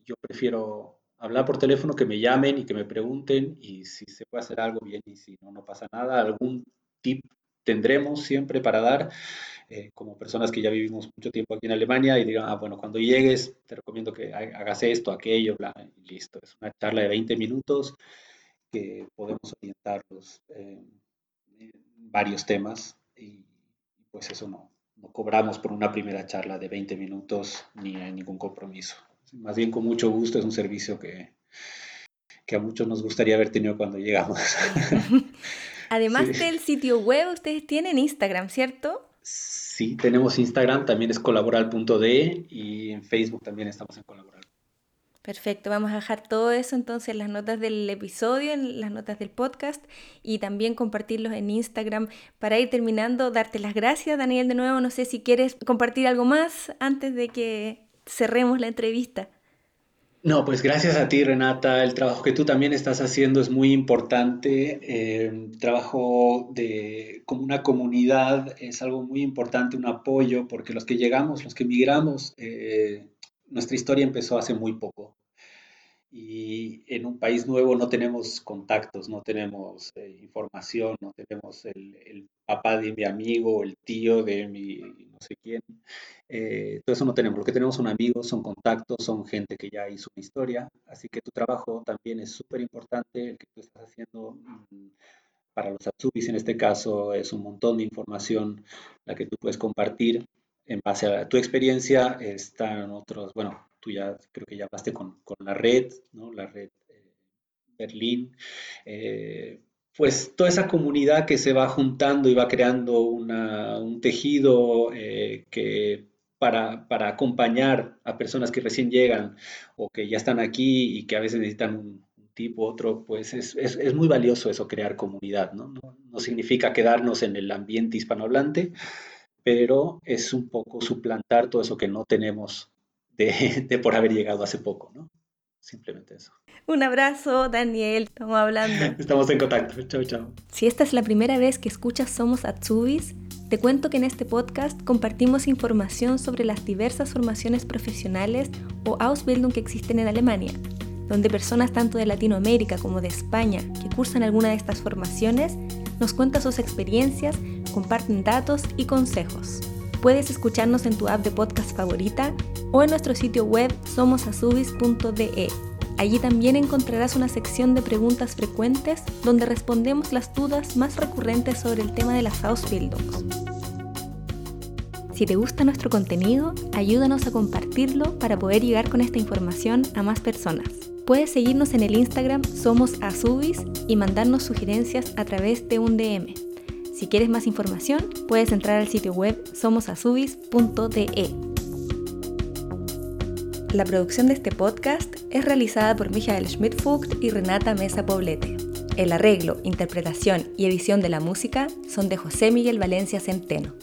yo prefiero hablar por teléfono, que me llamen y que me pregunten y si se puede hacer algo bien y si no, no pasa nada, algún tip tendremos siempre para dar, eh, como personas que ya vivimos mucho tiempo aquí en Alemania y digan, ah, bueno, cuando llegues te recomiendo que hagas esto, aquello, bla, y listo. Es una charla de 20 minutos que podemos orientarlos en varios temas y pues eso no, no cobramos por una primera charla de 20 minutos ni hay ningún compromiso. Más bien con mucho gusto es un servicio que, que a muchos nos gustaría haber tenido cuando llegamos. Además del sitio web, ustedes tienen Instagram, ¿cierto? Sí, tenemos Instagram, también es colaboral.de y en Facebook también estamos en colaboral. Perfecto, vamos a dejar todo eso entonces en las notas del episodio, en las notas del podcast y también compartirlos en Instagram. Para ir terminando, darte las gracias, Daniel, de nuevo. No sé si quieres compartir algo más antes de que cerremos la entrevista. No, pues gracias a ti, Renata. El trabajo que tú también estás haciendo es muy importante. Eh, trabajo de, como una comunidad es algo muy importante, un apoyo, porque los que llegamos, los que emigramos, eh, nuestra historia empezó hace muy poco y en un país nuevo no tenemos contactos, no tenemos eh, información, no tenemos el, papá de mi amigo, el tío de mi no sé quién. Eh, todo eso no tenemos. Lo que tenemos son amigos, son contactos, son gente que ya hizo una historia. Así que tu trabajo también es súper importante, el que tú estás haciendo mm, para los Atsubis en este caso es un montón de información la que tú puedes compartir en base a tu experiencia. Están otros, bueno, tú ya creo que ya hablaste con, con la red, ¿no? La red eh, Berlín. Eh, pues toda esa comunidad que se va juntando y va creando un tejido eh, que para, acompañar a personas que recién llegan o que ya están aquí y que a veces necesitan un, tipo, otro, pues es, muy valioso eso, crear comunidad, ¿no? ¿no? significa quedarnos en el ambiente hispanohablante, pero es un poco suplantar todo eso que no tenemos de, por haber llegado hace poco, ¿no? Simplemente eso. Un abrazo, Daniel. Estamos hablando. Estamos en contacto. Chao, chao. Si esta es la primera vez que escuchas Somos Atsubis, te cuento que en este podcast compartimos información sobre las diversas formaciones profesionales o Ausbildung que existen en Alemania, donde personas tanto de Latinoamérica como de España que cursan alguna de estas formaciones nos cuentan sus experiencias, comparten datos y consejos. Puedes escucharnos en tu app de podcast favorita o en nuestro sitio web somosasubis.de. Allí también encontrarás una sección de preguntas frecuentes donde respondemos las dudas más recurrentes sobre el tema de las Ausbildungs. Si te gusta nuestro contenido, ayúdanos a compartirlo para poder llegar con esta información a más personas. Puedes seguirnos en el Instagram Somos y mandarnos sugerencias a través de un DM. Si quieres más información, puedes entrar al sitio web somosasubis.de. La producción de este podcast es realizada por Michael Schmidt-Fugt y Renata Mesa Poblete. El arreglo, interpretación y edición de la música son de José Miguel Valencia Centeno.